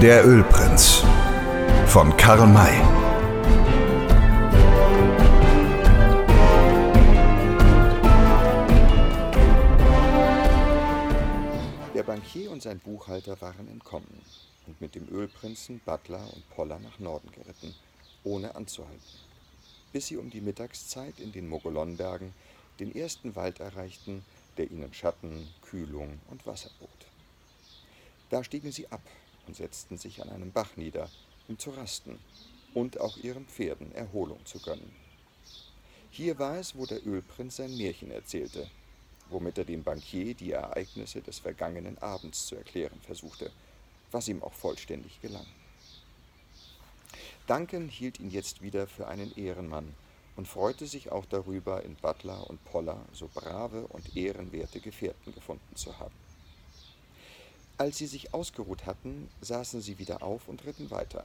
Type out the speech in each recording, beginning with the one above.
Der Ölprinz von Karl May. Der Bankier und sein Buchhalter waren entkommen und mit dem Ölprinzen, Butler und Poller nach Norden geritten, ohne anzuhalten, bis sie um die Mittagszeit in den Mogolonbergen den ersten Wald erreichten, der ihnen Schatten, Kühlung und Wasser bot. Da stiegen sie ab und setzten sich an einem Bach nieder, um zu rasten und auch ihren Pferden Erholung zu gönnen. Hier war es, wo der Ölprinz sein Märchen erzählte, womit er dem Bankier die Ereignisse des vergangenen Abends zu erklären versuchte, was ihm auch vollständig gelang. Duncan hielt ihn jetzt wieder für einen Ehrenmann und freute sich auch darüber, in Butler und Poller so brave und ehrenwerte Gefährten gefunden zu haben. Als sie sich ausgeruht hatten, saßen sie wieder auf und ritten weiter,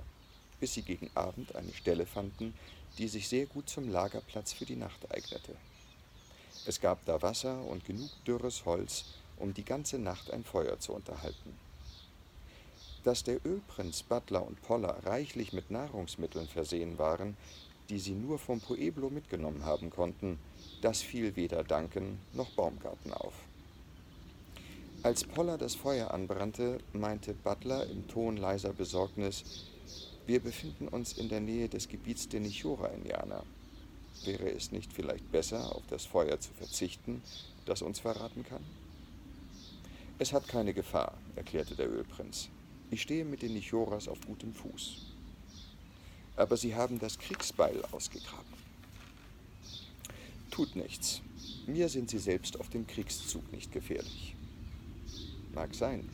bis sie gegen Abend eine Stelle fanden, die sich sehr gut zum Lagerplatz für die Nacht eignete. Es gab da Wasser und genug dürres Holz, um die ganze Nacht ein Feuer zu unterhalten. Dass der Ölprinz, Butler und Poller reichlich mit Nahrungsmitteln versehen waren, die sie nur vom Pueblo mitgenommen haben konnten, das fiel weder Duncan noch Baumgarten auf. Als Poller das Feuer anbrannte, meinte Butler im Ton leiser Besorgnis, wir befinden uns in der Nähe des Gebiets der Nichora-Indianer. Wäre es nicht vielleicht besser, auf das Feuer zu verzichten, das uns verraten kann? Es hat keine Gefahr, erklärte der Ölprinz. Ich stehe mit den Nichoras auf gutem Fuß. Aber sie haben das Kriegsbeil ausgegraben. Tut nichts. Mir sind sie selbst auf dem Kriegszug nicht gefährlich. Mag sein.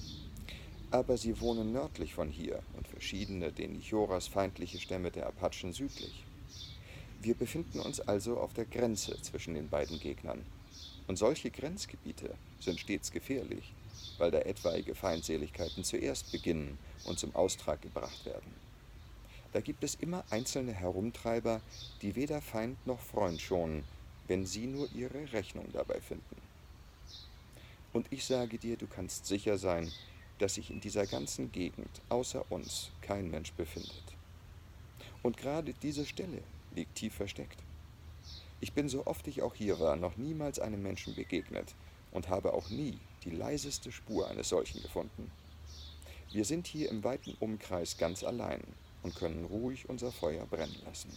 Aber sie wohnen nördlich von hier und verschiedene den Nichoras feindliche Stämme der Apachen südlich. Wir befinden uns also auf der Grenze zwischen den beiden Gegnern. Und solche Grenzgebiete sind stets gefährlich, weil da etwaige Feindseligkeiten zuerst beginnen und zum Austrag gebracht werden. Da gibt es immer einzelne Herumtreiber, die weder Feind noch Freund schonen, wenn sie nur ihre Rechnung dabei finden. Und ich sage dir, du kannst sicher sein, dass sich in dieser ganzen Gegend außer uns kein Mensch befindet. Und gerade diese Stelle liegt tief versteckt. Ich bin, so oft ich auch hier war, noch niemals einem Menschen begegnet und habe auch nie die leiseste Spur eines solchen gefunden. Wir sind hier im weiten Umkreis ganz allein und können ruhig unser Feuer brennen lassen.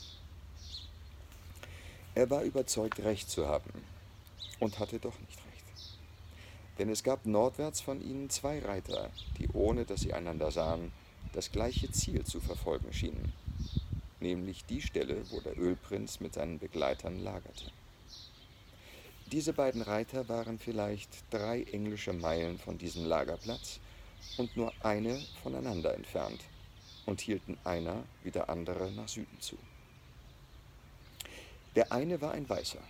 Er war überzeugt, recht zu haben und hatte doch nicht recht. Denn es gab nordwärts von ihnen zwei Reiter, die ohne dass sie einander sahen, das gleiche Ziel zu verfolgen schienen, nämlich die Stelle, wo der Ölprinz mit seinen Begleitern lagerte. Diese beiden Reiter waren vielleicht drei englische Meilen von diesem Lagerplatz und nur eine voneinander entfernt und hielten einer wie der andere nach Süden zu. Der eine war ein Weißer.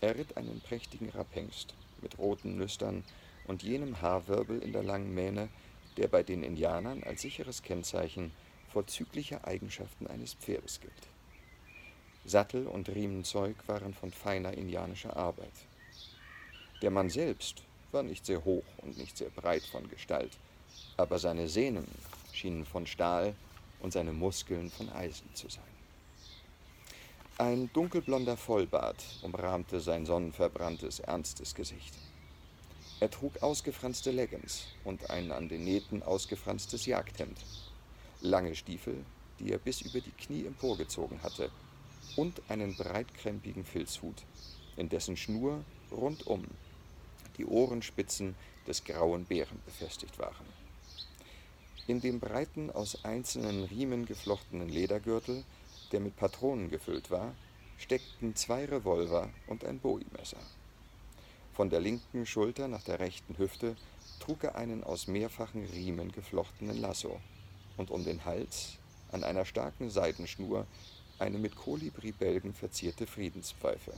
Er ritt einen prächtigen Rapphengst mit roten Nüstern und jenem Haarwirbel in der langen Mähne, der bei den Indianern als sicheres Kennzeichen vorzügliche Eigenschaften eines Pferdes gilt. Sattel und Riemenzeug waren von feiner indianischer Arbeit. Der Mann selbst war nicht sehr hoch und nicht sehr breit von Gestalt, aber seine Sehnen schienen von Stahl und seine Muskeln von Eisen zu sein. Ein dunkelblonder Vollbart umrahmte sein sonnenverbranntes, ernstes Gesicht. Er trug ausgefranste Leggings und ein an den Nähten ausgefranstes Jagdhemd, lange Stiefel, die er bis über die Knie emporgezogen hatte, und einen breitkrempigen Filzhut, in dessen Schnur rundum die Ohrenspitzen des grauen Bären befestigt waren. In dem breiten, aus einzelnen Riemen geflochtenen Ledergürtel der mit Patronen gefüllt war, steckten zwei Revolver und ein Bowie-Messer. Von der linken Schulter nach der rechten Hüfte trug er einen aus mehrfachen Riemen geflochtenen Lasso und um den Hals an einer starken Seidenschnur eine mit Kolibribälgen verzierte Friedenspfeife,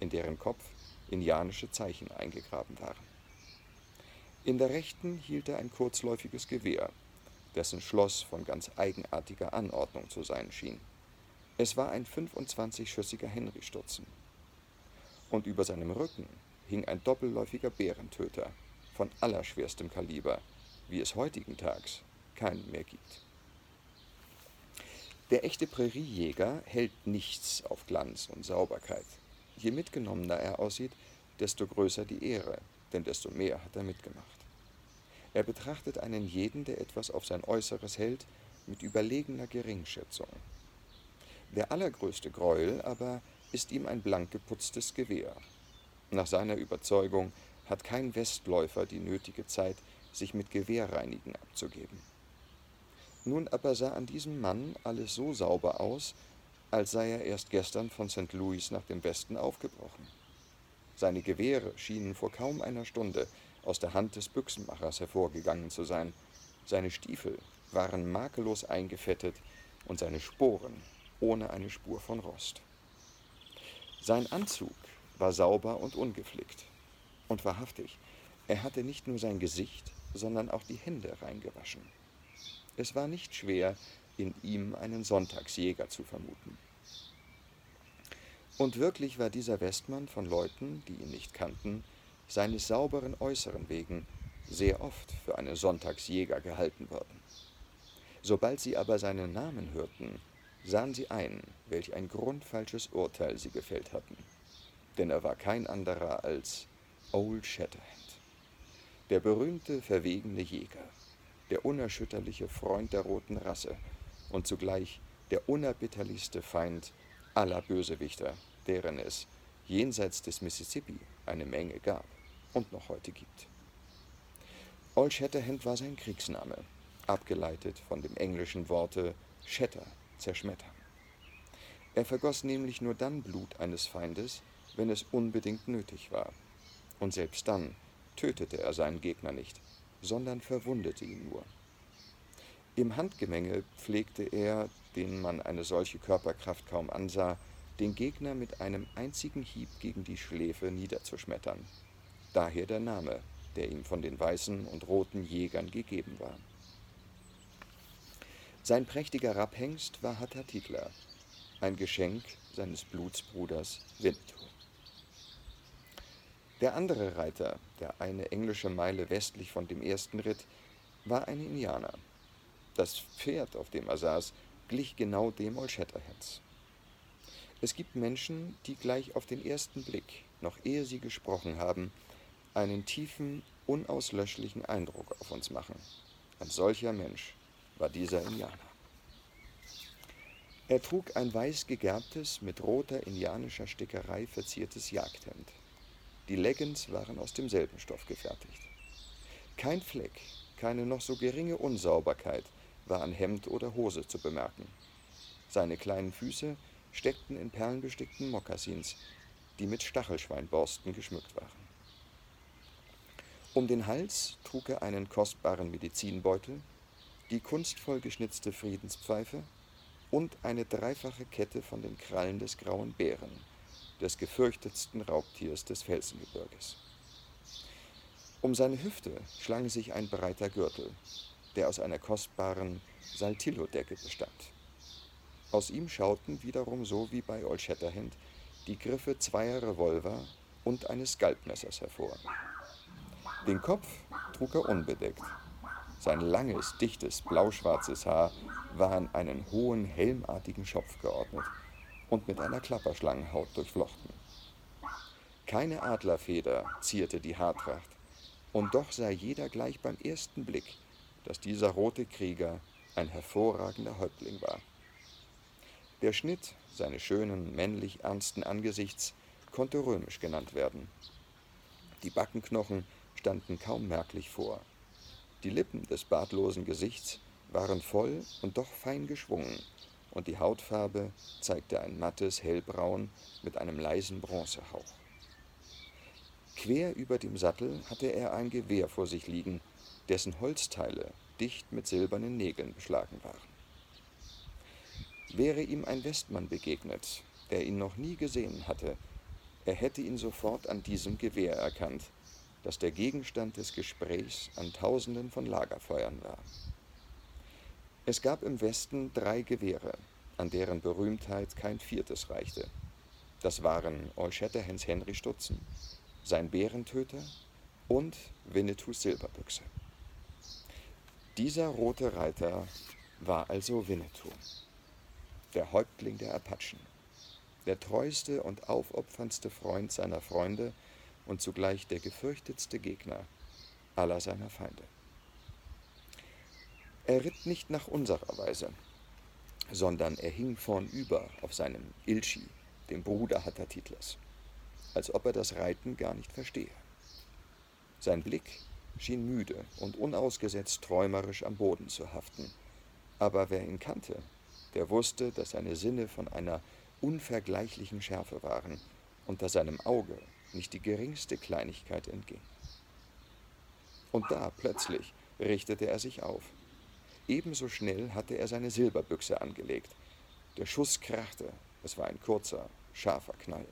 in deren Kopf indianische Zeichen eingegraben waren. In der rechten hielt er ein kurzläufiges Gewehr, dessen Schloss von ganz eigenartiger Anordnung zu sein schien. Es war ein 25-schüssiger Henry-Stutzen. Und über seinem Rücken hing ein doppelläufiger Bärentöter von allerschwerstem Kaliber, wie es heutigen Tags keinen mehr gibt. Der echte Präriejäger hält nichts auf Glanz und Sauberkeit. Je mitgenommener er aussieht, desto größer die Ehre, denn desto mehr hat er mitgemacht. Er betrachtet einen jeden, der etwas auf sein Äußeres hält, mit überlegener Geringschätzung. Der allergrößte Greuel aber ist ihm ein blank geputztes Gewehr. Nach seiner Überzeugung hat kein Westläufer die nötige Zeit, sich mit Gewehrreinigen abzugeben. Nun aber sah an diesem Mann alles so sauber aus, als sei er erst gestern von St. Louis nach dem Westen aufgebrochen. Seine Gewehre schienen vor kaum einer Stunde aus der Hand des Büchsenmachers hervorgegangen zu sein, seine Stiefel waren makellos eingefettet und seine Sporen ohne eine Spur von Rost. Sein Anzug war sauber und ungeflickt. Und wahrhaftig, er hatte nicht nur sein Gesicht, sondern auch die Hände reingewaschen. Es war nicht schwer, in ihm einen Sonntagsjäger zu vermuten. Und wirklich war dieser Westmann von Leuten, die ihn nicht kannten, seines sauberen Äußeren wegen sehr oft für einen Sonntagsjäger gehalten worden. Sobald sie aber seinen Namen hörten, sahen sie ein, welch ein grundfalsches Urteil sie gefällt hatten. Denn er war kein anderer als Old Shatterhand, der berühmte, verwegene Jäger, der unerschütterliche Freund der roten Rasse und zugleich der unerbitterlichste Feind aller Bösewichter, deren es jenseits des Mississippi eine Menge gab und noch heute gibt. Old Shatterhand war sein Kriegsname, abgeleitet von dem englischen Worte Shatter, zerschmettern. Er vergoss nämlich nur dann Blut eines Feindes, wenn es unbedingt nötig war. Und selbst dann tötete er seinen Gegner nicht, sondern verwundete ihn nur. Im Handgemenge pflegte er, den man eine solche Körperkraft kaum ansah, den Gegner mit einem einzigen Hieb gegen die Schläfe niederzuschmettern. Daher der Name, der ihm von den weißen und roten Jägern gegeben war. Sein prächtiger Rapphengst war Hatatitler, ein Geschenk seines Blutsbruders Winnetou. Der andere Reiter, der eine englische Meile westlich von dem ersten ritt, war ein Indianer. Das Pferd, auf dem er saß, glich genau dem Old Shatterhands. Es gibt Menschen, die gleich auf den ersten Blick, noch ehe sie gesprochen haben, einen tiefen, unauslöschlichen Eindruck auf uns machen. Ein solcher Mensch war dieser Indianer. Er trug ein weiß gegerbtes, mit roter indianischer Stickerei verziertes Jagdhemd. Die Leggings waren aus demselben Stoff gefertigt. Kein Fleck, keine noch so geringe Unsauberkeit war an Hemd oder Hose zu bemerken. Seine kleinen Füße steckten in perlenbestickten Mokassins, die mit Stachelschweinborsten geschmückt waren. Um den Hals trug er einen kostbaren Medizinbeutel, die kunstvoll geschnitzte Friedenspfeife und eine dreifache Kette von den Krallen des grauen Bären, des gefürchtetsten Raubtiers des Felsengebirges. Um seine Hüfte schlang sich ein breiter Gürtel, der aus einer kostbaren Saltillo-Decke bestand. Aus ihm schauten wiederum so wie bei Old Shatterhand die Griffe zweier Revolver und eines Skalpmessers hervor. Den Kopf trug er unbedeckt. Sein langes, dichtes, blauschwarzes Haar war an einen hohen, helmartigen Schopf geordnet und mit einer Klapperschlangenhaut durchflochten. Keine Adlerfeder zierte die Haartracht, und doch sah jeder gleich beim ersten Blick, dass dieser rote Krieger ein hervorragender Häuptling war. Der Schnitt seines schönen, männlich ernsten Angesichts konnte römisch genannt werden. Die Backenknochen standen kaum merklich vor. Die Lippen des bartlosen Gesichts waren voll und doch fein geschwungen, und die Hautfarbe zeigte ein mattes Hellbraun mit einem leisen Bronzehauch. Quer über dem Sattel hatte er ein Gewehr vor sich liegen, dessen Holzteile dicht mit silbernen Nägeln beschlagen waren. Wäre ihm ein Westmann begegnet, der ihn noch nie gesehen hatte, er hätte ihn sofort an diesem Gewehr erkannt, das der Gegenstand des Gesprächs an Tausenden von Lagerfeuern war. Es gab im Westen drei Gewehre, an deren Berühmtheit kein viertes reichte. Das waren Old Shatterhands Henry Stutzen, sein Bärentöter und Winnetous Silberbüchse. Dieser rote Reiter war also Winnetou, der Häuptling der Apachen, der treueste und aufopferndste Freund seiner Freunde und zugleich der gefürchtetste Gegner aller seiner Feinde. Er ritt nicht nach unserer Weise, sondern er hing vornüber auf seinem Ilchi, dem Bruder Hattatitlers, als ob er das Reiten gar nicht verstehe. Sein Blick schien müde und unausgesetzt träumerisch am Boden zu haften, aber wer ihn kannte, der wusste, dass seine Sinne von einer unvergleichlichen Schärfe waren dass seinem Auge nicht die geringste Kleinigkeit entging. Und da plötzlich richtete er sich auf. Ebenso schnell hatte er seine Silberbüchse angelegt. Der Schuss krachte, es war ein kurzer, scharfer Knall.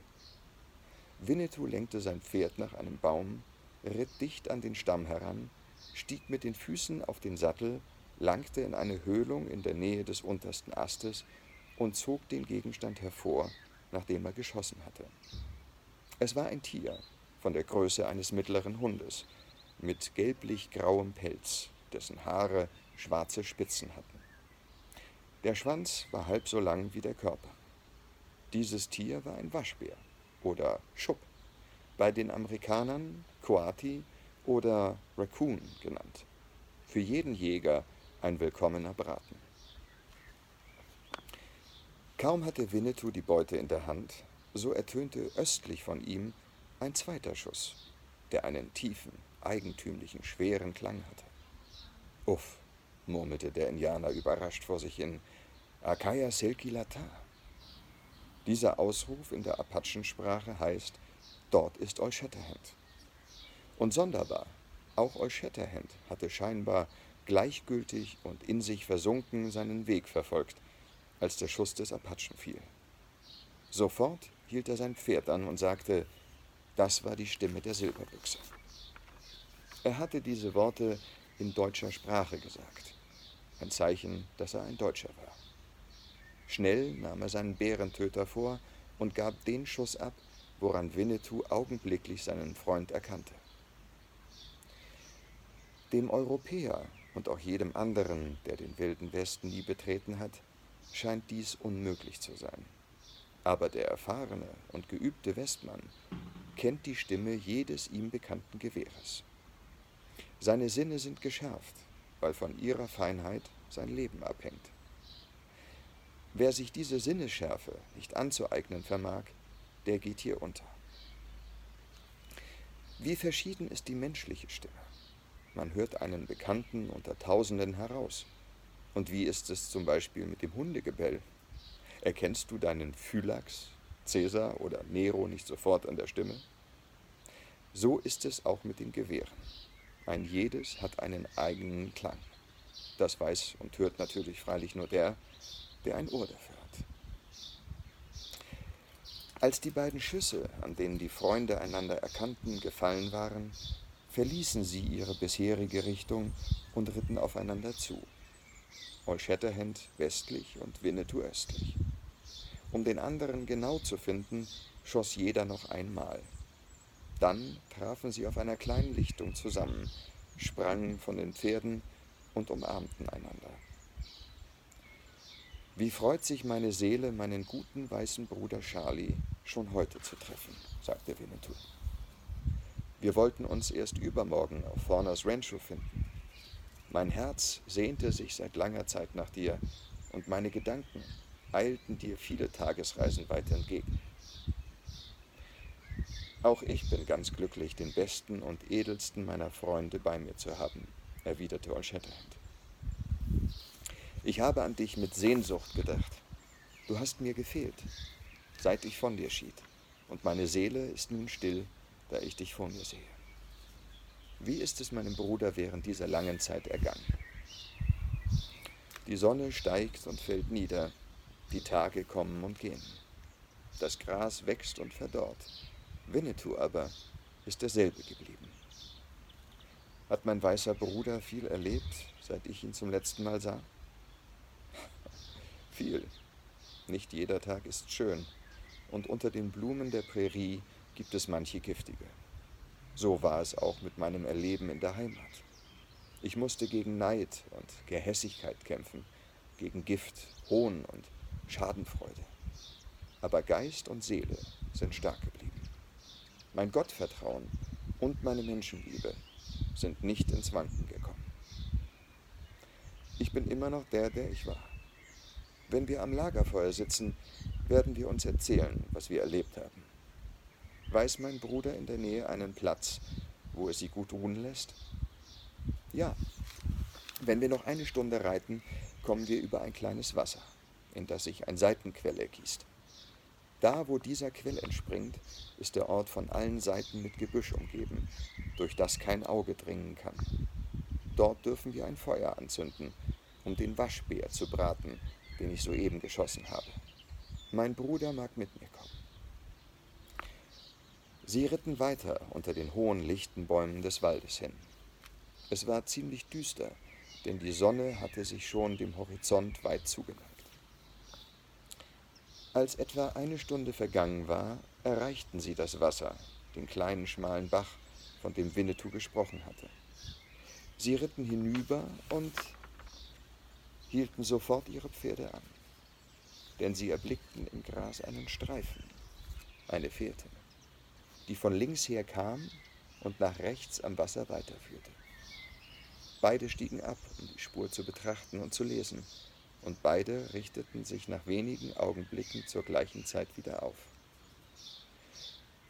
Winnetou lenkte sein Pferd nach einem Baum, ritt dicht an den Stamm heran, stieg mit den Füßen auf den Sattel, langte in eine Höhlung in der Nähe des untersten Astes und zog den Gegenstand hervor, nachdem er geschossen hatte. Es war ein Tier von der Größe eines mittleren Hundes, mit gelblich-grauem Pelz, dessen Haare schwarze Spitzen hatten. Der Schwanz war halb so lang wie der Körper. Dieses Tier war ein Waschbär oder Schupp, bei den Amerikanern Coati oder Raccoon genannt. Für jeden Jäger ein willkommener Braten. Kaum hatte Winnetou die Beute in der Hand, so ertönte östlich von ihm ein zweiter Schuss, der einen tiefen, eigentümlichen, schweren Klang hatte. Uff, murmelte der Indianer überrascht vor sich hin, Akaya Selki Lata. Dieser Ausruf in der Apachensprache heißt, dort ist Old Shatterhand. Und sonderbar, auch Old Shatterhand hatte scheinbar gleichgültig und in sich versunken seinen Weg verfolgt, als der Schuss des Apachen fiel. Sofort hielt er sein Pferd an und sagte, das war die Stimme der Silberbüchse. Er hatte diese Worte in deutscher Sprache gesagt, ein Zeichen, dass er ein Deutscher war. Schnell nahm er seinen Bärentöter vor und gab den Schuss ab, woran Winnetou augenblicklich seinen Freund erkannte. Dem Europäer und auch jedem anderen, der den wilden Westen nie betreten hat, scheint dies unmöglich zu sein. Aber der erfahrene und geübte Westmann kennt die Stimme jedes ihm bekannten Gewehres. Seine Sinne sind geschärft, weil von ihrer Feinheit sein Leben abhängt. Wer sich diese Sinnesschärfe nicht anzueignen vermag, der geht hier unter. Wie verschieden ist die menschliche Stimme. Man hört einen Bekannten unter Tausenden heraus. Und wie ist es zum Beispiel mit dem Hundegebell? Erkennst du deinen Phylax, Cäsar oder Nero nicht sofort an der Stimme? So ist es auch mit den Gewehren. Ein jedes hat einen eigenen Klang. Das weiß und hört natürlich freilich nur der, der ein Ohr dafür hat. Als die beiden Schüsse, an denen die Freunde einander erkannten, gefallen waren, verließen sie ihre bisherige Richtung und ritten aufeinander zu. All Shatterhand westlich und Winnetou östlich. Um den anderen genau zu finden, schoss jeder noch einmal. Dann trafen sie auf einer kleinen Lichtung zusammen, sprangen von den Pferden und umarmten einander. Wie freut sich meine Seele, meinen guten weißen Bruder Charlie schon heute zu treffen, sagte Winnetou. Wir wollten uns erst übermorgen auf Forners Rancho finden. Mein Herz sehnte sich seit langer Zeit nach dir und meine Gedanken eilten dir viele Tagesreisen weit entgegen. Auch ich bin ganz glücklich, den besten und edelsten meiner Freunde bei mir zu haben, erwiderte Old Shatterhand. Ich habe an dich mit Sehnsucht gedacht. Du hast mir gefehlt, seit ich von dir schied, und meine Seele ist nun still, da ich dich vor mir sehe. Wie ist es meinem Bruder während dieser langen Zeit ergangen? Die Sonne steigt und fällt nieder, die Tage kommen und gehen. Das Gras wächst und verdorrt. Winnetou aber ist derselbe geblieben. Hat mein weißer Bruder viel erlebt, seit ich ihn zum letzten Mal sah? viel. Nicht jeder Tag ist schön, und unter den Blumen der Prärie gibt es manche giftige. So war es auch mit meinem Erleben in der Heimat. Ich musste gegen Neid und Gehässigkeit kämpfen, gegen Gift, Hohn und Schadenfreude. Aber Geist und Seele sind stark geblieben. Mein Gottvertrauen und meine Menschenliebe sind nicht ins Wanken gekommen. Ich bin immer noch der, der ich war. Wenn wir am Lagerfeuer sitzen, werden wir uns erzählen, was wir erlebt haben. Weiß mein Bruder in der Nähe einen Platz, wo es sie gut ruhen lässt? Ja. Wenn wir noch eine Stunde reiten, kommen wir über ein kleines Wasser, in das sich ein Seitenquell ergießt. Da, wo dieser Quell entspringt, ist der Ort von allen Seiten mit Gebüsch umgeben, durch das kein Auge dringen kann. Dort dürfen wir ein Feuer anzünden, um den Waschbär zu braten, den ich soeben geschossen habe. Mein Bruder mag mit mir kommen. Sie ritten weiter unter den hohen lichten Bäumen des Waldes hin. Es war ziemlich düster, denn die Sonne hatte sich schon dem Horizont weit zugeneigt. Als etwa eine Stunde vergangen war, erreichten sie das Wasser, den kleinen schmalen Bach, von dem Winnetou gesprochen hatte. Sie ritten hinüber und hielten sofort ihre Pferde an, denn sie erblickten im Gras einen Streifen, eine Fährte, die von links her kam und nach rechts am Wasser weiterführte. Beide stiegen ab, um die Spur zu betrachten und zu lesen, und beide richteten sich nach wenigen Augenblicken zur gleichen Zeit wieder auf.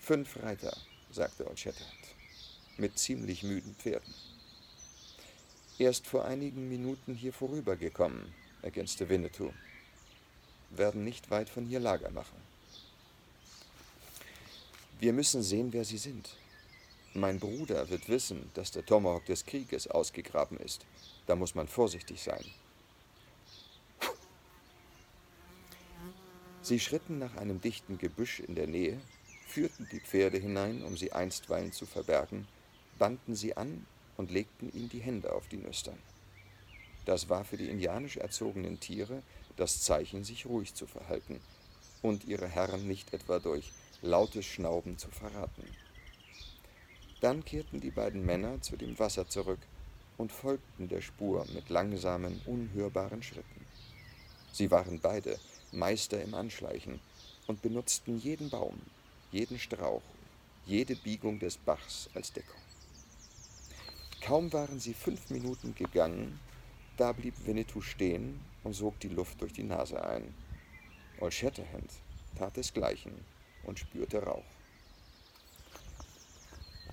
Fünf Reiter, sagte Old Shatterhand, mit ziemlich müden Pferden. Erst vor einigen Minuten hier vorübergekommen, ergänzte Winnetou. Werden nicht weit von hier Lager machen. Wir müssen sehen, wer sie sind. Mein Bruder wird wissen, dass der Tomahawk des Krieges ausgegraben ist. Da muss man vorsichtig sein. Sie schritten nach einem dichten Gebüsch in der Nähe, führten die Pferde hinein, um sie einstweilen zu verbergen, banden sie an und legten ihnen die Hände auf die Nüstern. Das war für die indianisch erzogenen Tiere das Zeichen, sich ruhig zu verhalten und ihre Herren nicht etwa durch lautes Schnauben zu verraten. Dann kehrten die beiden Männer zu dem Wasser zurück und folgten der Spur mit langsamen, unhörbaren Schritten. Sie waren beide Meister im Anschleichen und benutzten jeden Baum, jeden Strauch, jede Biegung des Bachs als Deckung. Kaum waren sie fünf Minuten gegangen, da blieb Winnetou stehen und sog die Luft durch die Nase ein. Old Shatterhand tat desgleichen und spürte Rauch.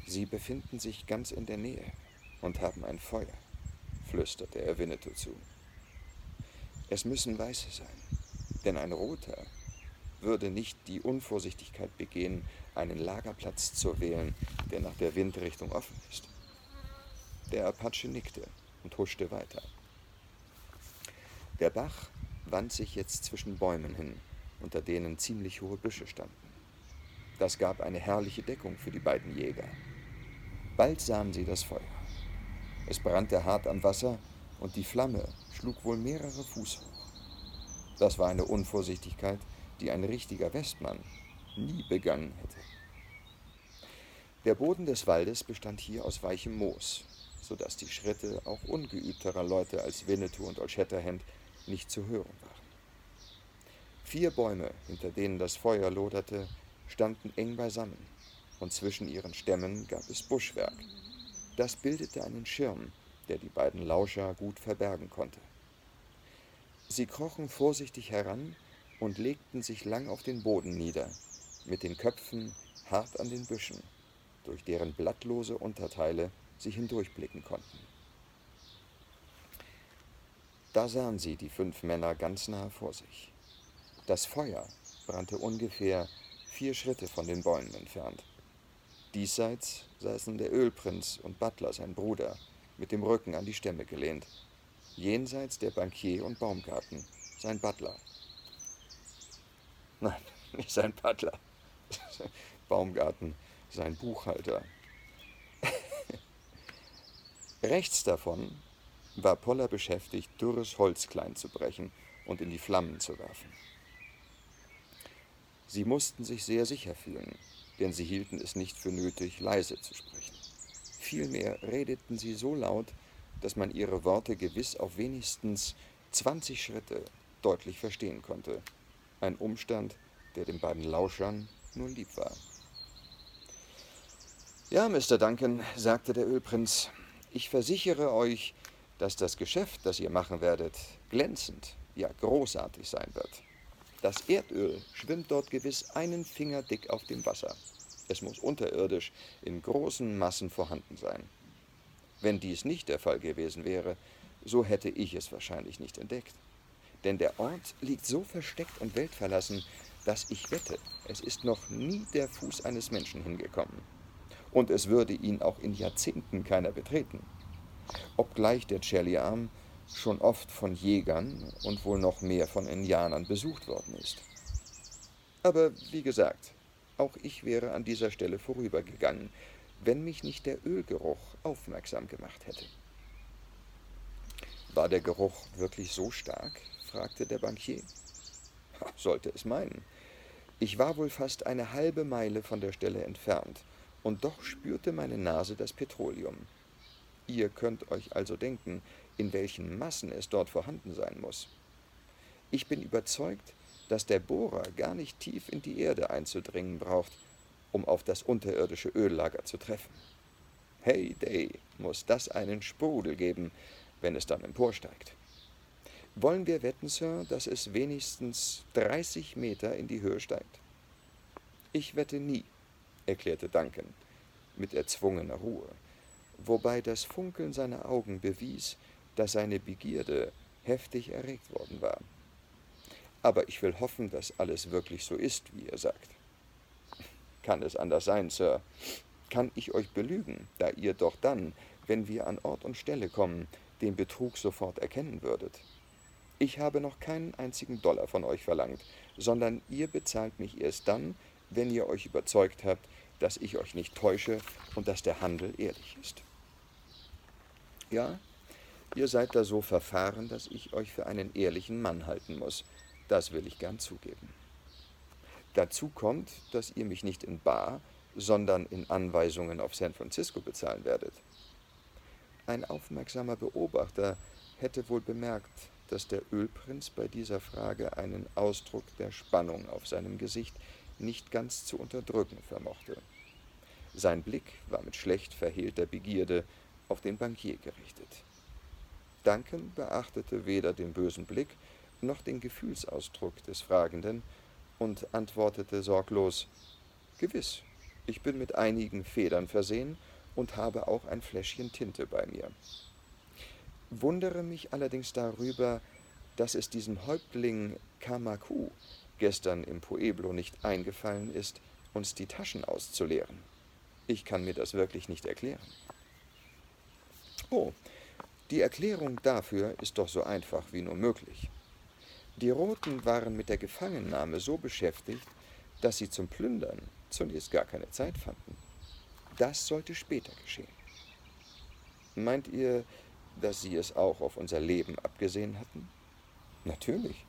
Sie befinden sich ganz in der Nähe und haben ein Feuer, flüsterte er Winnetou zu. Es müssen Weiße sein. Denn ein Roter würde nicht die Unvorsichtigkeit begehen, einen Lagerplatz zu wählen, der nach der Windrichtung offen ist. Der Apache nickte und huschte weiter. Der Bach wand sich jetzt zwischen Bäumen hin, unter denen ziemlich hohe Büsche standen. Das gab eine herrliche Deckung für die beiden Jäger. Bald sahen sie das Feuer. Es brannte hart am Wasser und die Flamme schlug wohl mehrere Fuß hoch. Das war eine Unvorsichtigkeit, die ein richtiger Westmann nie begangen hätte. Der Boden des Waldes bestand hier aus weichem Moos, so dass die Schritte auch ungeübterer Leute als Winnetou und Old Shatterhand nicht zu hören waren. Vier Bäume, hinter denen das Feuer loderte, standen eng beisammen, und zwischen ihren Stämmen gab es Buschwerk. Das bildete einen Schirm, der die beiden Lauscher gut verbergen konnte. Sie krochen vorsichtig heran und legten sich lang auf den Boden nieder, mit den Köpfen hart an den Büschen, durch deren blattlose Unterteile sie hindurchblicken konnten. Da sahen sie die fünf Männer ganz nahe vor sich. Das Feuer brannte ungefähr vier Schritte von den Bäumen entfernt. Diesseits saßen der Ölprinz und Butler, sein Bruder, mit dem Rücken an die Stämme gelehnt jenseits der Bankier und Baumgarten, sein Butler. Nein, nicht sein Butler. Baumgarten, sein Buchhalter. Rechts davon war Poller beschäftigt, dürres Holz klein zu brechen und in die Flammen zu werfen. Sie mussten sich sehr sicher fühlen, denn sie hielten es nicht für nötig, leise zu sprechen. Vielmehr redeten sie so laut, dass man ihre Worte gewiss auf wenigstens zwanzig Schritte deutlich verstehen konnte. Ein Umstand, der den beiden Lauschern nur lieb war. Ja, Mr. Duncan, sagte der Ölprinz, ich versichere euch, dass das Geschäft, das ihr machen werdet, glänzend, ja großartig sein wird. Das Erdöl schwimmt dort gewiss einen Finger dick auf dem Wasser. Es muss unterirdisch in großen Massen vorhanden sein. Wenn dies nicht der Fall gewesen wäre, so hätte ich es wahrscheinlich nicht entdeckt. Denn der Ort liegt so versteckt und weltverlassen, dass ich wette, es ist noch nie der Fuß eines Menschen hingekommen. Und es würde ihn auch in Jahrzehnten keiner betreten. Obgleich der Cheliarm schon oft von Jägern und wohl noch mehr von Indianern besucht worden ist. Aber wie gesagt, auch ich wäre an dieser Stelle vorübergegangen, wenn mich nicht der Ölgeruch aufmerksam gemacht hätte. War der Geruch wirklich so stark? fragte der Bankier. Sollte es meinen. Ich war wohl fast eine halbe Meile von der Stelle entfernt, und doch spürte meine Nase das Petroleum. Ihr könnt euch also denken, in welchen Massen es dort vorhanden sein muss. Ich bin überzeugt, dass der Bohrer gar nicht tief in die Erde einzudringen braucht, um auf das unterirdische Öllager zu treffen. Hey day, muss das einen Sprudel geben, wenn es dann emporsteigt. Wollen wir wetten, Sir, dass es wenigstens 30 Meter in die Höhe steigt? Ich wette nie, erklärte Duncan mit erzwungener Ruhe, wobei das Funkeln seiner Augen bewies, dass seine Begierde heftig erregt worden war. Aber ich will hoffen, dass alles wirklich so ist, wie ihr sagt. Kann es anders sein, Sir? Kann ich euch belügen, da ihr doch dann, wenn wir an Ort und Stelle kommen, den Betrug sofort erkennen würdet? Ich habe noch keinen einzigen Dollar von euch verlangt, sondern ihr bezahlt mich erst dann, wenn ihr euch überzeugt habt, dass ich euch nicht täusche und dass der Handel ehrlich ist. Ja, ihr seid da so verfahren, dass ich euch für einen ehrlichen Mann halten muss. Das will ich gern zugeben. Dazu kommt, dass ihr mich nicht in Bar, sondern in Anweisungen auf San Francisco bezahlen werdet. Ein aufmerksamer Beobachter hätte wohl bemerkt, dass der Ölprinz bei dieser Frage einen Ausdruck der Spannung auf seinem Gesicht nicht ganz zu unterdrücken vermochte. Sein Blick war mit schlecht verhehlter Begierde auf den Bankier gerichtet. Duncan beachtete weder den bösen Blick noch den Gefühlsausdruck des Fragenden und antwortete sorglos Gewiss, ich bin mit einigen Federn versehen und habe auch ein Fläschchen Tinte bei mir. Wundere mich allerdings darüber, dass es diesem Häuptling Kamaku gestern im Pueblo nicht eingefallen ist, uns die Taschen auszuleeren. Ich kann mir das wirklich nicht erklären. Oh, die Erklärung dafür ist doch so einfach wie nur möglich. Die Roten waren mit der Gefangennahme so beschäftigt, dass sie zum Plündern zunächst gar keine Zeit fanden. Das sollte später geschehen. Meint ihr, dass sie es auch auf unser Leben abgesehen hatten? Natürlich.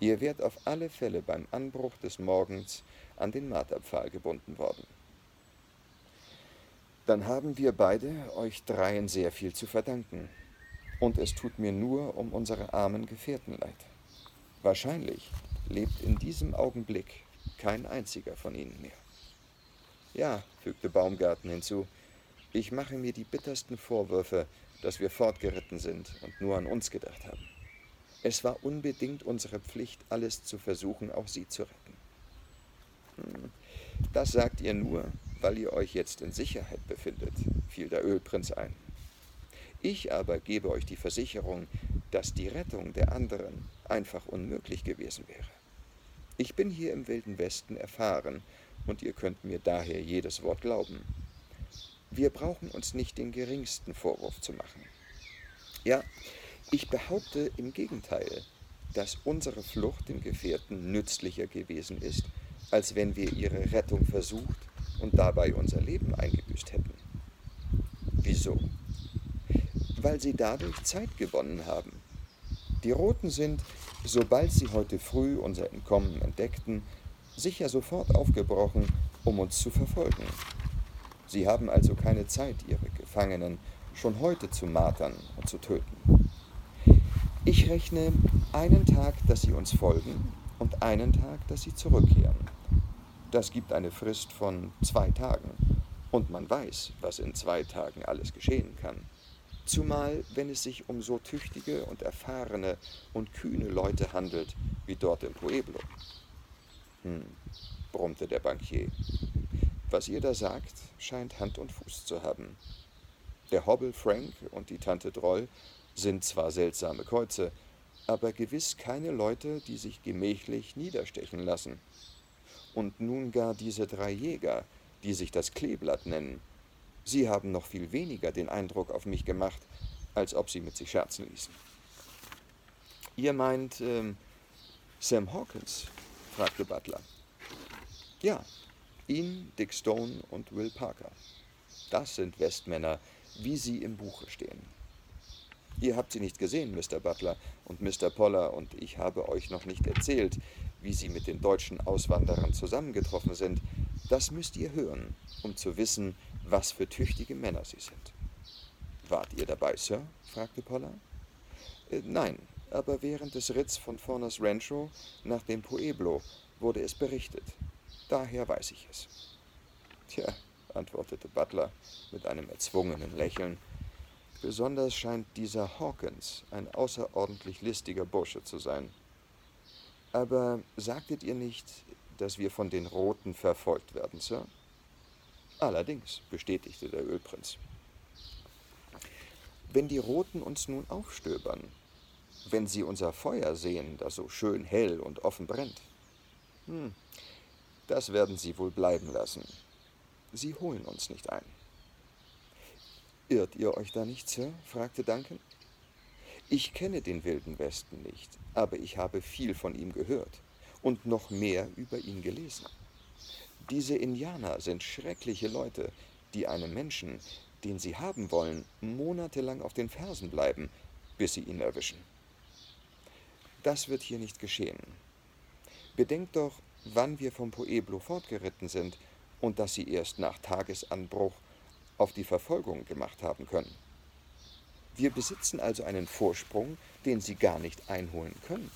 Ihr wärt auf alle Fälle beim Anbruch des Morgens an den Marterpfahl gebunden worden. Dann haben wir beide euch dreien sehr viel zu verdanken. Und es tut mir nur um unsere armen Gefährten leid. Wahrscheinlich lebt in diesem Augenblick kein einziger von ihnen mehr. Ja, fügte Baumgarten hinzu, ich mache mir die bittersten Vorwürfe, dass wir fortgeritten sind und nur an uns gedacht haben. Es war unbedingt unsere Pflicht, alles zu versuchen, auch sie zu retten. Hm, das sagt ihr nur, weil ihr euch jetzt in Sicherheit befindet, fiel der Ölprinz ein. Ich aber gebe euch die Versicherung, dass die Rettung der anderen einfach unmöglich gewesen wäre. Ich bin hier im Wilden Westen erfahren, und ihr könnt mir daher jedes Wort glauben. Wir brauchen uns nicht den geringsten Vorwurf zu machen. Ja, ich behaupte im Gegenteil, dass unsere Flucht den Gefährten nützlicher gewesen ist, als wenn wir ihre Rettung versucht und dabei unser Leben eingebüßt hätten. Wieso? Weil sie dadurch Zeit gewonnen haben. Die Roten sind, sobald sie heute früh unser Entkommen entdeckten, sicher sofort aufgebrochen, um uns zu verfolgen. Sie haben also keine Zeit, ihre Gefangenen schon heute zu martern und zu töten. Ich rechne einen Tag, dass sie uns folgen und einen Tag, dass sie zurückkehren. Das gibt eine Frist von zwei Tagen und man weiß, was in zwei Tagen alles geschehen kann. Zumal, wenn es sich um so tüchtige und erfahrene und kühne Leute handelt, wie dort im Pueblo. Hm, brummte der Bankier. Was ihr da sagt, scheint Hand und Fuß zu haben. Der Hobble Frank und die Tante Droll sind zwar seltsame Käuze, aber gewiss keine Leute, die sich gemächlich niederstechen lassen. Und nun gar diese drei Jäger, die sich das Kleeblatt nennen, Sie haben noch viel weniger den Eindruck auf mich gemacht, als ob Sie mit sich scherzen ließen. Ihr meint ähm, Sam Hawkins? fragte Butler. Ja, ihn, Dick Stone und Will Parker. Das sind Westmänner, wie sie im Buche stehen. Ihr habt sie nicht gesehen, Mr. Butler und Mr. Poller, und ich habe euch noch nicht erzählt, wie sie mit den deutschen Auswanderern zusammengetroffen sind. Das müsst ihr hören, um zu wissen, was für tüchtige Männer sie sind. Wart ihr dabei, Sir? fragte Poller. Äh, nein, aber während des Ritts von Fornas Rancho nach dem Pueblo wurde es berichtet. Daher weiß ich es. Tja, antwortete Butler mit einem erzwungenen Lächeln. Besonders scheint dieser Hawkins ein außerordentlich listiger Bursche zu sein. Aber sagtet ihr nicht, dass wir von den Roten verfolgt werden, Sir? Allerdings, bestätigte der Ölprinz. Wenn die Roten uns nun aufstöbern, wenn sie unser Feuer sehen, das so schön hell und offen brennt, hm, das werden sie wohl bleiben lassen. Sie holen uns nicht ein. Irrt ihr euch da nicht, Sir? fragte Duncan. Ich kenne den wilden Westen nicht, aber ich habe viel von ihm gehört und noch mehr über ihn gelesen. Diese Indianer sind schreckliche Leute, die einem Menschen, den sie haben wollen, monatelang auf den Fersen bleiben, bis sie ihn erwischen. Das wird hier nicht geschehen. Bedenkt doch, wann wir vom Pueblo fortgeritten sind und dass sie erst nach Tagesanbruch auf die Verfolgung gemacht haben können. Wir besitzen also einen Vorsprung, den sie gar nicht einholen können.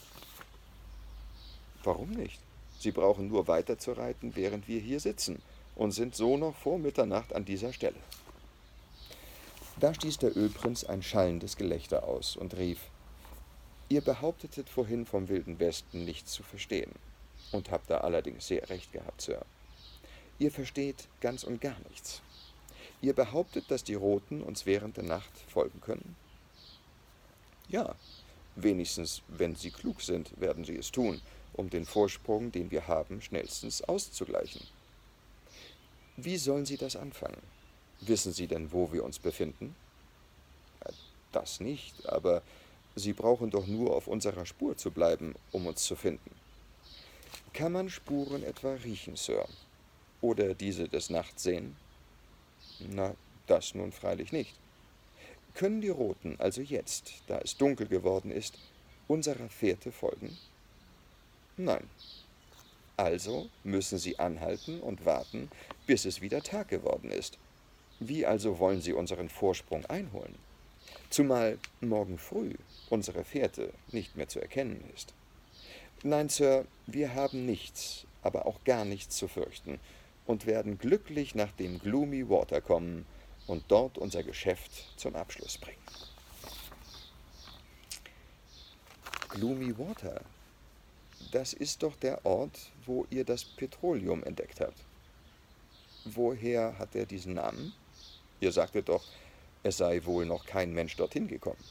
Warum nicht? Sie brauchen nur weiterzureiten, während wir hier sitzen, und sind so noch vor Mitternacht an dieser Stelle. Da stieß der Ölprinz ein schallendes Gelächter aus und rief Ihr behauptetet vorhin vom Wilden Westen nichts zu verstehen, und habt da allerdings sehr recht gehabt, Sir. Ihr versteht ganz und gar nichts. Ihr behauptet, dass die Roten uns während der Nacht folgen können? Ja, wenigstens, wenn sie klug sind, werden sie es tun, um den Vorsprung, den wir haben, schnellstens auszugleichen. Wie sollen Sie das anfangen? Wissen Sie denn, wo wir uns befinden? Das nicht, aber Sie brauchen doch nur auf unserer Spur zu bleiben, um uns zu finden. Kann man Spuren etwa riechen, Sir? Oder diese des Nachts sehen? Na, das nun freilich nicht. Können die Roten also jetzt, da es dunkel geworden ist, unserer Fährte folgen? Nein. Also müssen Sie anhalten und warten, bis es wieder Tag geworden ist. Wie also wollen Sie unseren Vorsprung einholen? Zumal morgen früh unsere Fährte nicht mehr zu erkennen ist. Nein, Sir, wir haben nichts, aber auch gar nichts zu fürchten und werden glücklich nach dem Gloomy Water kommen und dort unser Geschäft zum Abschluss bringen. Gloomy Water, das ist doch der Ort, wo ihr das Petroleum entdeckt habt. Woher hat er diesen Namen? Ihr sagtet doch, es sei wohl noch kein Mensch dorthin gekommen.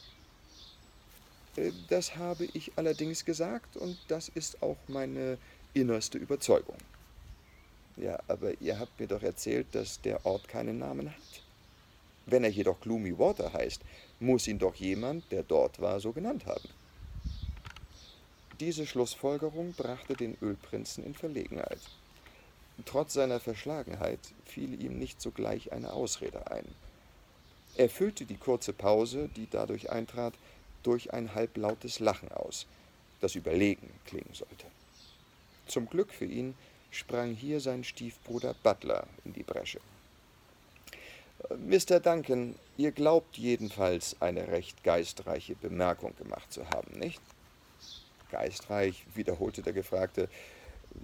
Äh, das habe ich allerdings gesagt und das ist auch meine innerste Überzeugung. Ja, aber ihr habt mir doch erzählt, dass der Ort keinen Namen hat. Wenn er jedoch Gloomy Water heißt, muss ihn doch jemand, der dort war, so genannt haben. Diese Schlussfolgerung brachte den Ölprinzen in Verlegenheit. Trotz seiner Verschlagenheit fiel ihm nicht sogleich eine Ausrede ein. Er füllte die kurze Pause, die dadurch eintrat, durch ein halblautes Lachen aus, das überlegen klingen sollte. Zum Glück für ihn sprang hier sein Stiefbruder Butler in die Bresche. Mr. Duncan, ihr glaubt jedenfalls eine recht geistreiche Bemerkung gemacht zu haben, nicht? Geistreich, wiederholte der Gefragte.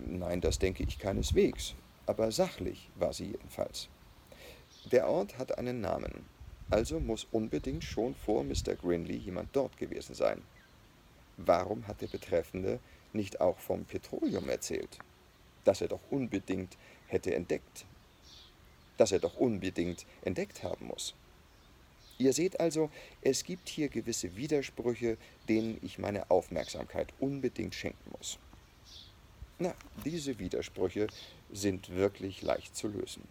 Nein, das denke ich keineswegs, aber sachlich war sie jedenfalls. Der Ort hat einen Namen, also muss unbedingt schon vor Mr. Grinley jemand dort gewesen sein. Warum hat der Betreffende nicht auch vom Petroleum erzählt, das er doch unbedingt hätte entdeckt, das er doch unbedingt entdeckt haben muss? Ihr seht also, es gibt hier gewisse Widersprüche, denen ich meine Aufmerksamkeit unbedingt schenken muss. Na, diese Widersprüche sind wirklich leicht zu lösen.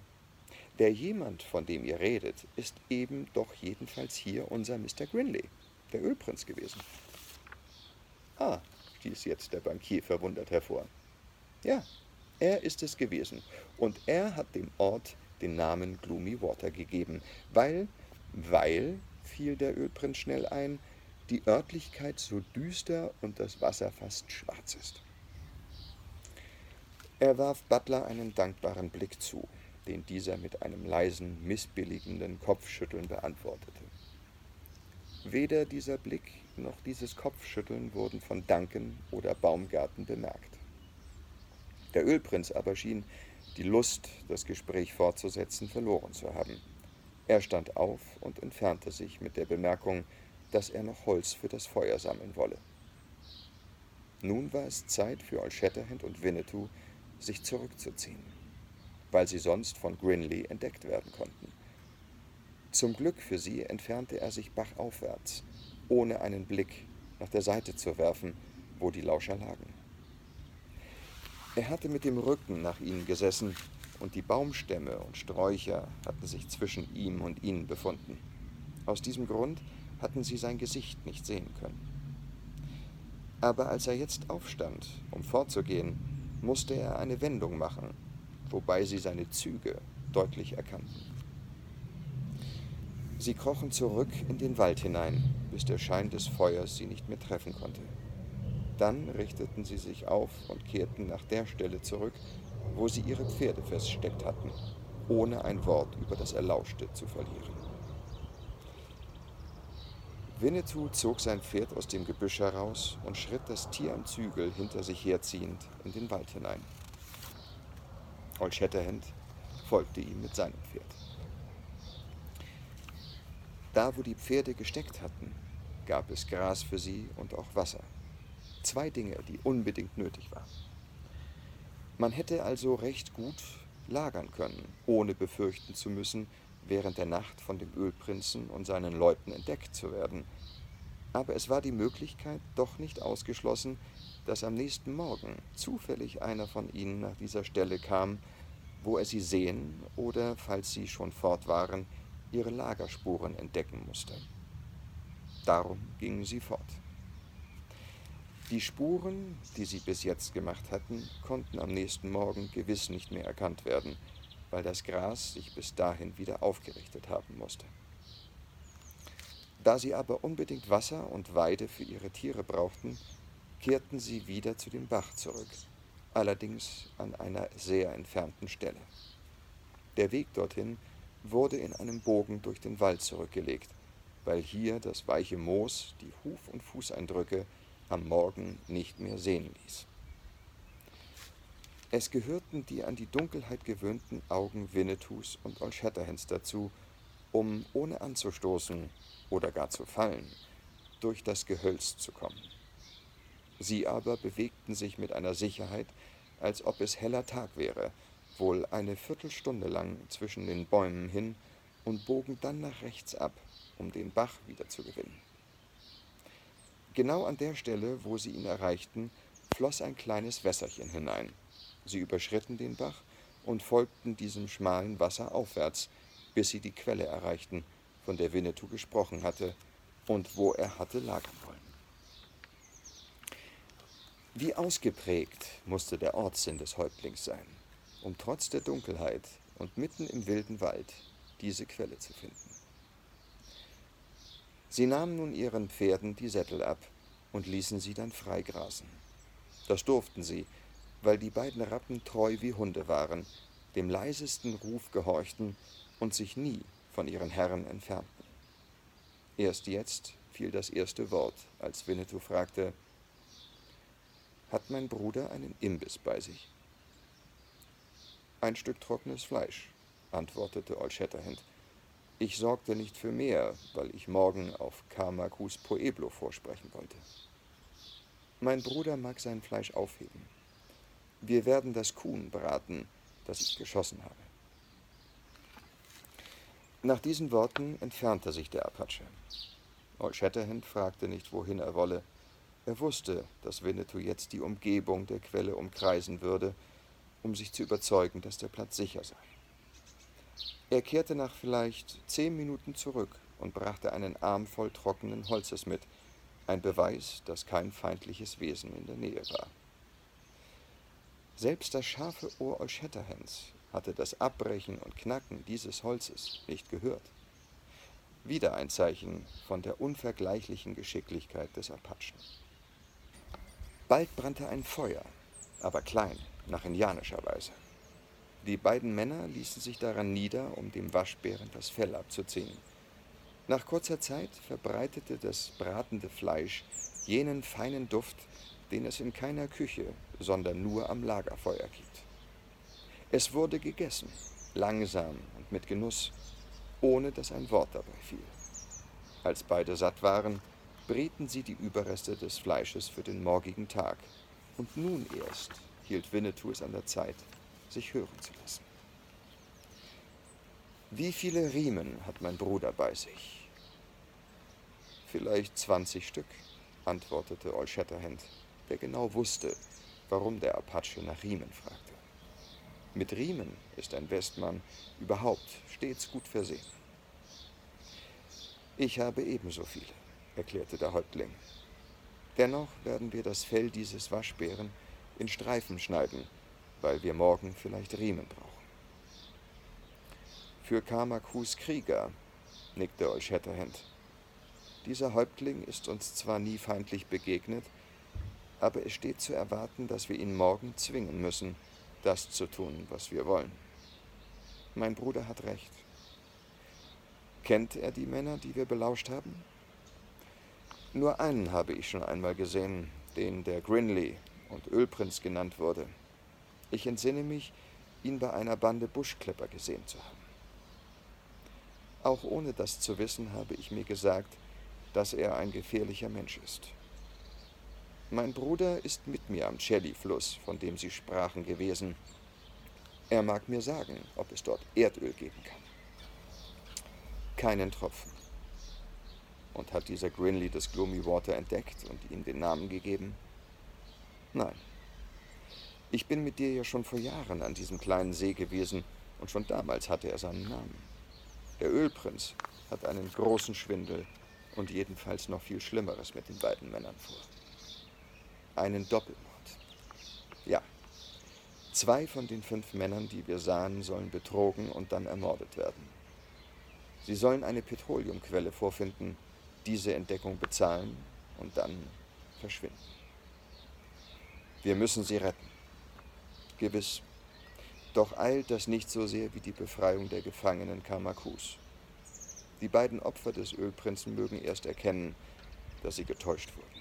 Der jemand, von dem ihr redet, ist eben doch jedenfalls hier unser Mr. Grinley, der Ölprinz gewesen. Ah, stieß jetzt der Bankier verwundert hervor. Ja, er ist es gewesen, und er hat dem Ort den Namen Gloomy Water gegeben, weil, weil, fiel der Ölprinz schnell ein, die Örtlichkeit so düster und das Wasser fast schwarz ist. Er warf Butler einen dankbaren Blick zu, den dieser mit einem leisen, missbilligenden Kopfschütteln beantwortete. Weder dieser Blick noch dieses Kopfschütteln wurden von Duncan oder Baumgarten bemerkt. Der Ölprinz aber schien die Lust, das Gespräch fortzusetzen, verloren zu haben. Er stand auf und entfernte sich mit der Bemerkung, dass er noch Holz für das Feuer sammeln wolle. Nun war es Zeit für Old Shatterhand und Winnetou, sich zurückzuziehen, weil sie sonst von Grinley entdeckt werden konnten. Zum Glück für sie entfernte er sich bachaufwärts, ohne einen Blick nach der Seite zu werfen, wo die Lauscher lagen. Er hatte mit dem Rücken nach ihnen gesessen, und die Baumstämme und Sträucher hatten sich zwischen ihm und ihnen befunden. Aus diesem Grund hatten sie sein Gesicht nicht sehen können. Aber als er jetzt aufstand, um fortzugehen, musste er eine Wendung machen, wobei sie seine Züge deutlich erkannten. Sie krochen zurück in den Wald hinein, bis der Schein des Feuers sie nicht mehr treffen konnte. Dann richteten sie sich auf und kehrten nach der Stelle zurück, wo sie ihre Pferde feststeckt hatten, ohne ein Wort über das Erlauschte zu verlieren. Winnetou zog sein Pferd aus dem Gebüsch heraus und schritt das Tier am Zügel hinter sich herziehend in den Wald hinein. Old Shatterhand folgte ihm mit seinem Pferd. Da, wo die Pferde gesteckt hatten, gab es Gras für sie und auch Wasser. Zwei Dinge, die unbedingt nötig waren. Man hätte also recht gut lagern können, ohne befürchten zu müssen, während der Nacht von dem Ölprinzen und seinen Leuten entdeckt zu werden. Aber es war die Möglichkeit doch nicht ausgeschlossen, dass am nächsten Morgen zufällig einer von ihnen nach dieser Stelle kam, wo er sie sehen oder, falls sie schon fort waren, ihre Lagerspuren entdecken musste. Darum gingen sie fort. Die Spuren, die sie bis jetzt gemacht hatten, konnten am nächsten Morgen gewiss nicht mehr erkannt werden, weil das Gras sich bis dahin wieder aufgerichtet haben musste. Da sie aber unbedingt Wasser und Weide für ihre Tiere brauchten, kehrten sie wieder zu dem Bach zurück, allerdings an einer sehr entfernten Stelle. Der Weg dorthin wurde in einem Bogen durch den Wald zurückgelegt, weil hier das weiche Moos die Huf- und Fußeindrücke am Morgen nicht mehr sehen ließ. Es gehörten die an die Dunkelheit gewöhnten Augen Winnetous und Old Shatterhands dazu, um ohne anzustoßen oder gar zu fallen, durch das Gehölz zu kommen. Sie aber bewegten sich mit einer Sicherheit, als ob es heller Tag wäre, wohl eine Viertelstunde lang zwischen den Bäumen hin und bogen dann nach rechts ab, um den Bach wieder zu gewinnen. Genau an der Stelle, wo sie ihn erreichten, floss ein kleines Wässerchen hinein. Sie überschritten den Bach und folgten diesem schmalen Wasser aufwärts, bis sie die Quelle erreichten, von der Winnetou gesprochen hatte und wo er hatte lagern wollen. Wie ausgeprägt musste der Ortssinn des Häuptlings sein um trotz der Dunkelheit und mitten im wilden Wald diese Quelle zu finden. Sie nahmen nun ihren Pferden die Sättel ab und ließen sie dann freigrasen. Das durften sie, weil die beiden Rappen treu wie Hunde waren, dem leisesten Ruf gehorchten und sich nie von ihren Herren entfernten. Erst jetzt fiel das erste Wort, als Winnetou fragte, hat mein Bruder einen Imbiss bei sich? Ein Stück trockenes Fleisch, antwortete Old Shatterhand. Ich sorgte nicht für mehr, weil ich morgen auf Kamakus Pueblo vorsprechen wollte. Mein Bruder mag sein Fleisch aufheben. Wir werden das Kuhn braten, das ich geschossen habe. Nach diesen Worten entfernte sich der Apache. Old Shatterhand fragte nicht, wohin er wolle. Er wusste, dass Winnetou jetzt die Umgebung der Quelle umkreisen würde, um sich zu überzeugen, dass der Platz sicher sei. Er kehrte nach vielleicht zehn Minuten zurück und brachte einen Arm voll trockenen Holzes mit, ein Beweis, dass kein feindliches Wesen in der Nähe war. Selbst das scharfe Ohr Shatterhands hatte das Abbrechen und Knacken dieses Holzes nicht gehört. Wieder ein Zeichen von der unvergleichlichen Geschicklichkeit des Apachen. Bald brannte ein Feuer, aber klein, nach indianischer Weise. Die beiden Männer ließen sich daran nieder, um dem Waschbären das Fell abzuziehen. Nach kurzer Zeit verbreitete das bratende Fleisch jenen feinen Duft, den es in keiner Küche, sondern nur am Lagerfeuer gibt. Es wurde gegessen, langsam und mit Genuss, ohne dass ein Wort dabei fiel. Als beide satt waren, brieten sie die Überreste des Fleisches für den morgigen Tag, und nun erst hielt Winnetou es an der Zeit, sich hören zu lassen. Wie viele Riemen hat mein Bruder bei sich? Vielleicht zwanzig Stück, antwortete Old Shatterhand, der genau wusste, warum der Apache nach Riemen fragte. Mit Riemen ist ein Westmann überhaupt stets gut versehen. Ich habe ebenso viele, erklärte der Häuptling. Dennoch werden wir das Fell dieses Waschbären in Streifen schneiden, weil wir morgen vielleicht Riemen brauchen. Für Kamakus Krieger, nickte euch Shatterhand. Dieser Häuptling ist uns zwar nie feindlich begegnet, aber es steht zu erwarten, dass wir ihn morgen zwingen müssen, das zu tun, was wir wollen. Mein Bruder hat recht. Kennt er die Männer, die wir belauscht haben? Nur einen habe ich schon einmal gesehen, den der Grinley und Ölprinz genannt wurde. Ich entsinne mich, ihn bei einer Bande Buschklepper gesehen zu haben. Auch ohne das zu wissen, habe ich mir gesagt, dass er ein gefährlicher Mensch ist. Mein Bruder ist mit mir am Celli-Fluss, von dem Sie sprachen, gewesen. Er mag mir sagen, ob es dort Erdöl geben kann. Keinen Tropfen. Und hat dieser Grinley das Gloomy Water entdeckt und ihm den Namen gegeben? Nein. Ich bin mit dir ja schon vor Jahren an diesem kleinen See gewesen und schon damals hatte er seinen Namen. Der Ölprinz hat einen großen Schwindel und jedenfalls noch viel Schlimmeres mit den beiden Männern vor einen Doppelmord. Ja, zwei von den fünf Männern, die wir sahen, sollen betrogen und dann ermordet werden. Sie sollen eine Petroleumquelle vorfinden, diese Entdeckung bezahlen und dann verschwinden. Wir müssen sie retten. Gewiss. Doch eilt das nicht so sehr wie die Befreiung der Gefangenen Kamakus. Die beiden Opfer des Ölprinzen mögen erst erkennen, dass sie getäuscht wurden.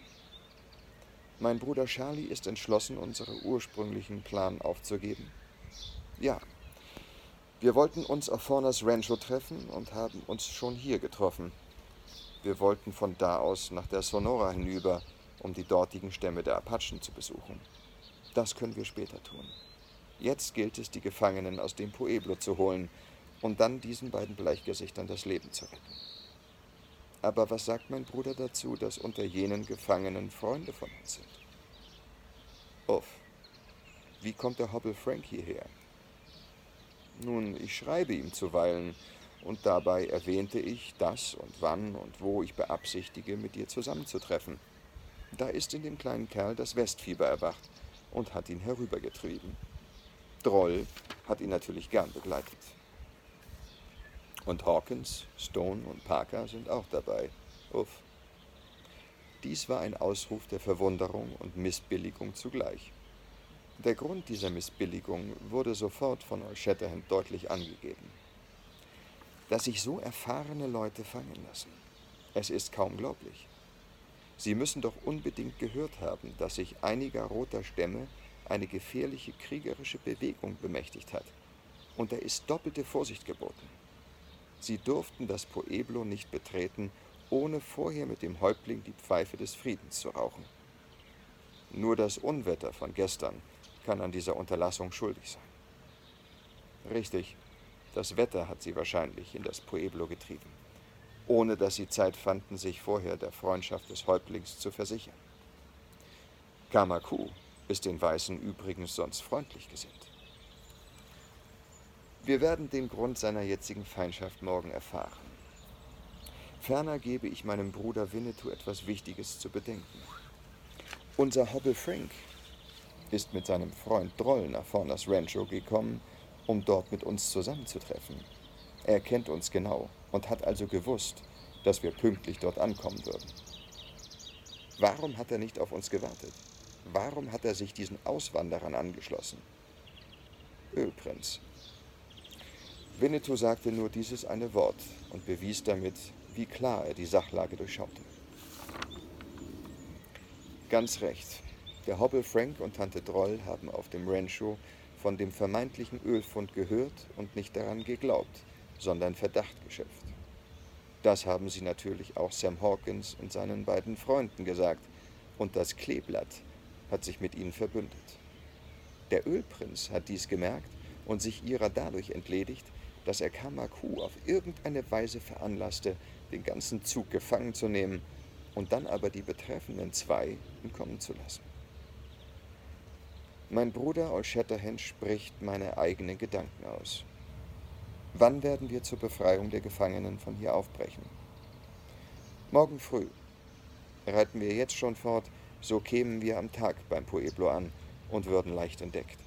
Mein Bruder Charlie ist entschlossen, unseren ursprünglichen Plan aufzugeben. Ja, wir wollten uns auf Fornas Rancho treffen und haben uns schon hier getroffen. Wir wollten von da aus nach der Sonora hinüber, um die dortigen Stämme der Apachen zu besuchen. Das können wir später tun. Jetzt gilt es, die Gefangenen aus dem Pueblo zu holen und dann diesen beiden Bleichgesichtern das Leben zu retten. Aber was sagt mein Bruder dazu, dass unter jenen Gefangenen Freunde von uns sind? Uff, wie kommt der Hobble Frank hierher? Nun, ich schreibe ihm zuweilen, und dabei erwähnte ich, dass und wann und wo ich beabsichtige, mit dir zusammenzutreffen. Da ist in dem kleinen Kerl das Westfieber erwacht und hat ihn herübergetrieben. Droll hat ihn natürlich gern begleitet. Und Hawkins, Stone und Parker sind auch dabei. Uff. Dies war ein Ausruf der Verwunderung und Missbilligung zugleich. Der Grund dieser Missbilligung wurde sofort von Shatterhand deutlich angegeben. dass sich so erfahrene Leute fangen lassen. Es ist kaum glaublich. Sie müssen doch unbedingt gehört haben, dass sich einiger roter Stämme eine gefährliche kriegerische Bewegung bemächtigt hat. Und da ist doppelte Vorsicht geboten. Sie durften das Pueblo nicht betreten, ohne vorher mit dem Häuptling die Pfeife des Friedens zu rauchen. Nur das Unwetter von gestern kann an dieser Unterlassung schuldig sein. Richtig, das Wetter hat sie wahrscheinlich in das Pueblo getrieben, ohne dass sie Zeit fanden, sich vorher der Freundschaft des Häuptlings zu versichern. Kamaku ist den Weißen übrigens sonst freundlich gesinnt. Wir werden den Grund seiner jetzigen Feindschaft morgen erfahren. Ferner gebe ich meinem Bruder Winnetou etwas Wichtiges zu bedenken. Unser Hobble Frank ist mit seinem Freund Droll nach Fornas Rancho gekommen, um dort mit uns zusammenzutreffen. Er kennt uns genau und hat also gewusst, dass wir pünktlich dort ankommen würden. Warum hat er nicht auf uns gewartet? Warum hat er sich diesen Auswanderern angeschlossen? Ölprinz. Winnetou sagte nur dieses eine Wort und bewies damit, wie klar er die Sachlage durchschaute. Ganz recht. Der Hobble Frank und Tante Droll haben auf dem Rancho von dem vermeintlichen Ölfund gehört und nicht daran geglaubt, sondern Verdacht geschöpft. Das haben sie natürlich auch Sam Hawkins und seinen beiden Freunden gesagt, und das Kleeblatt hat sich mit ihnen verbündet. Der Ölprinz hat dies gemerkt und sich ihrer dadurch entledigt, dass er Kamaku auf irgendeine Weise veranlasste, den ganzen Zug gefangen zu nehmen und dann aber die betreffenden zwei entkommen zu lassen. Mein Bruder Old Shatterhand spricht meine eigenen Gedanken aus. Wann werden wir zur Befreiung der Gefangenen von hier aufbrechen? Morgen früh. Reiten wir jetzt schon fort, so kämen wir am Tag beim Pueblo an und würden leicht entdeckt.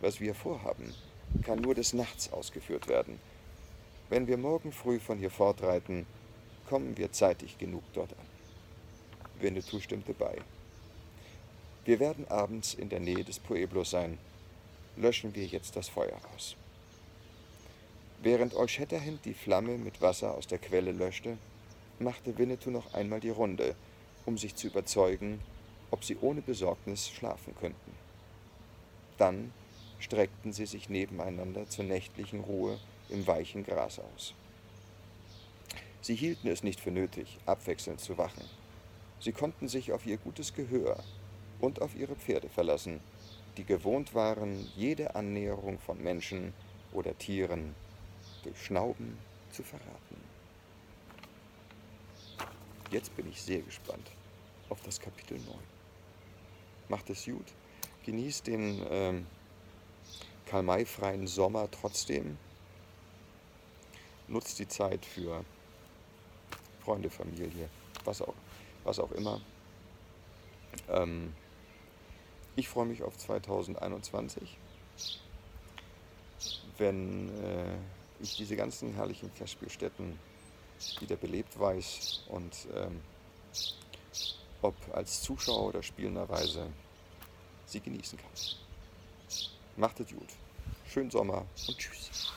Was wir vorhaben, kann nur des Nachts ausgeführt werden. Wenn wir morgen früh von hier fortreiten, kommen wir zeitig genug dort an. Winnetou stimmte bei. Wir werden abends in der Nähe des Pueblos sein. Löschen wir jetzt das Feuer aus. Während Old Shatterhand die Flamme mit Wasser aus der Quelle löschte, machte Winnetou noch einmal die Runde, um sich zu überzeugen, ob sie ohne Besorgnis schlafen könnten. Dann streckten sie sich nebeneinander zur nächtlichen Ruhe im weichen Gras aus. Sie hielten es nicht für nötig, abwechselnd zu wachen. Sie konnten sich auf ihr gutes Gehör und auf ihre Pferde verlassen, die gewohnt waren, jede Annäherung von Menschen oder Tieren durch Schnauben zu verraten. Jetzt bin ich sehr gespannt auf das Kapitel 9. Macht es gut, genießt den ähm, Karl-May-freien Sommer trotzdem, nutzt die Zeit für Freunde, Familie, was auch, was auch immer. Ähm, ich freue mich auf 2021, wenn äh, ich diese ganzen herrlichen Festspielstätten wieder belebt weiß und ähm, ob als Zuschauer oder spielenderweise sie genießen kann. Macht es gut. Schönen Sommer und tschüss.